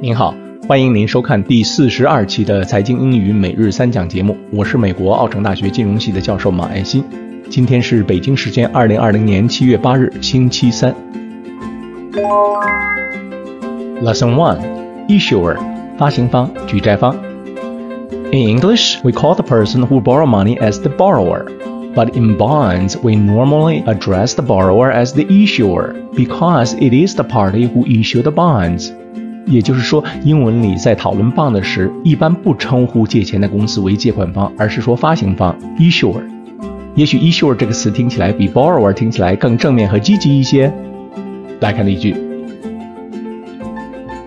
您好，欢迎您收看第四十二期的财经英语每日三讲节目。我是美国奥城大学金融系的教授马爱新。今天是北京时间二零二零年七月八日，星期三。Lesson One: Issuer，发行方、举债方。In English, we call the person who borrow money as the borrower. But in bonds, we normally address the borrower as the issuer because it is the party who issue the bonds. 也就是说，英文里在讨论 bond 时，一般不称呼借钱的公司为借款方，而是说发行方 issuer。也许 issuer 这个词听起来比 borrower 听起来更正面和积极一些。来看例句：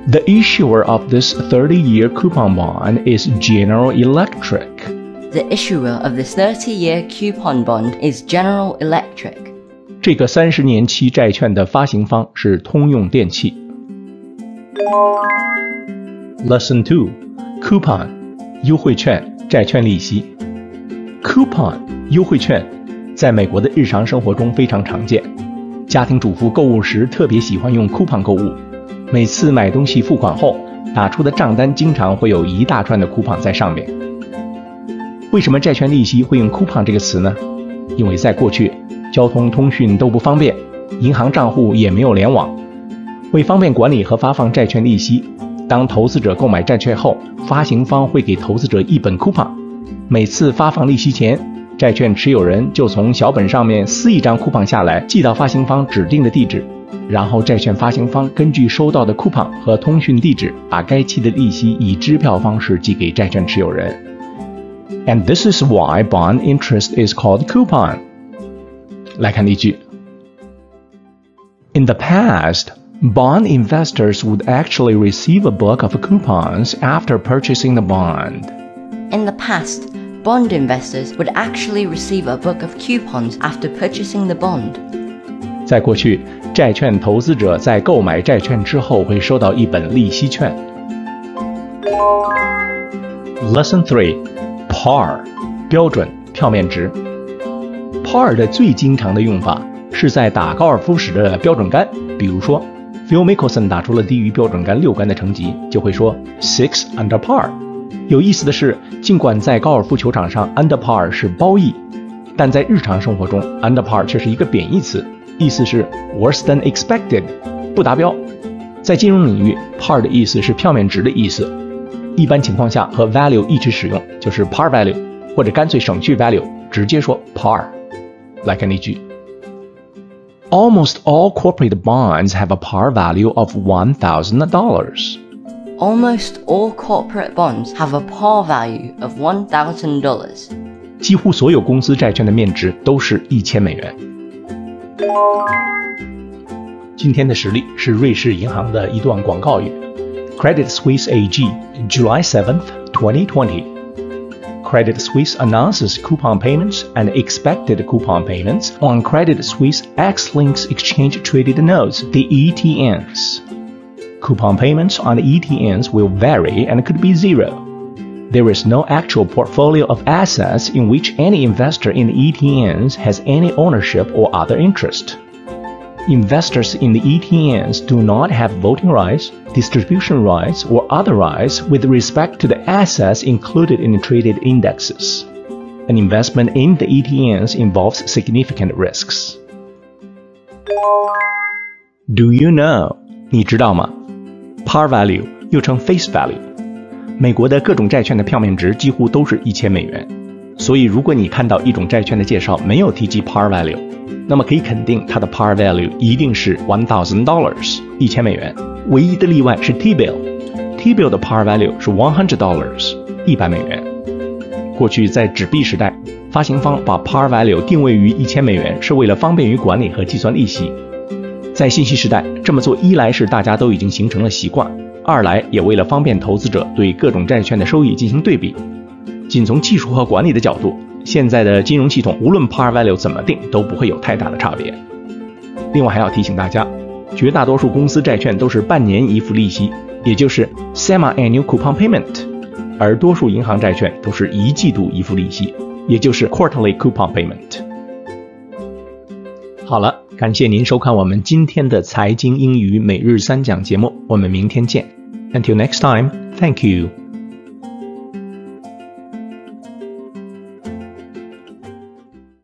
The issuer of this 30-year coupon bond is General Electric. The issuer of this 30-year coupon bond is General Electric. 这个三十年期债券的发行方是通用电气。 Lesson Two: Coupon，优惠券、债券利息。Coupon，优惠券，在美国的日常生活中非常常见。家庭主妇购物时特别喜欢用 coupon 购物，每次买东西付款后，打出的账单经常会有一大串的 coupon 在上面。为什么债券利息会用 coupon 这个词呢？因为在过去，交通通讯都不方便，银行账户也没有联网。为方便管理和发放债券利息，当投资者购买债券后，发行方会给投资者一本 coupon。每次发放利息前，债券持有人就从小本上面撕一张 coupon 下来，寄到发行方指定的地址，然后债券发行方根据收到的 coupon 和通讯地址，把该期的利息以支票方式寄给债券持有人。And this is why bond interest is called coupon。来看例句：In the past。Bond investors would actually receive a book of coupons after purchasing the bond. In the past, bond investors would actually receive a book of coupons after purchasing the bond. 在过去，债券投资者在购买债券之后会收到一本利息券。Lesson Three: Par，标准票面值。Par 的最经常的用法是在打高尔夫时的标准杆，比如说。 Phil Mickelson 打出了低于标准杆六杆的成绩，就会说 six under par。有意思的是，尽管在高尔夫球场上 under par 是褒义，但在日常生活中 under par 却是一个贬义词，意思是 worse than expected，不达标。在金融领域，par 的意思是票面值的意思，一般情况下和 value 一起使用，就是 par value，或者干脆省去 value，直接说 par。来看例句。Almost all corporate bonds have a par value of $1,000. Almost all corporate bonds have a par value of $1,000. 几乎所有公司债券的面值都是一千美元。今天的实例是瑞士银行的一段广告语：Credit Suisse AG, July 7th, 2020. Credit Suisse announces coupon payments and expected coupon payments on Credit Suisse X-Links Exchange Traded Notes, the ETNs. Coupon payments on the ETNs will vary and could be zero. There is no actual portfolio of assets in which any investor in ETNs has any ownership or other interest. Investors in the ETNs do not have voting rights, distribution rights, or other rights with respect to the assets included in the traded indexes. An investment in the ETNs involves significant risks. Do you know? 你知道吗？Par value 又称 face value，美国的各种债券的票面值几乎都是一千美元。 所以，如果你看到一种债券的介绍没有提及 par value，那么可以肯定它的 par value 一定是 one thousand dollars 一千美元。唯一的例外是 T-bill，T bill 的 par value 是 one hundred dollars 一百美元。过去在纸币时代，发行方把 par value 定位于一千美元，是为了方便于管理和计算利息。在信息时代，这么做一来是大家都已经形成了习惯，二来也为了方便投资者对各种债券的收益进行对比。仅从技术和管理的角度，现在的金融系统无论 par value 怎么定都不会有太大的差别。另外还要提醒大家，绝大多数公司债券都是半年一付利息，也就是 semi-annual coupon payment，而多数银行债券都是一季度一付利息，也就是 quarterly coupon payment。好了，感谢您收看我们今天的财经英语每日三讲节目，我们明天见。Until next time, thank you.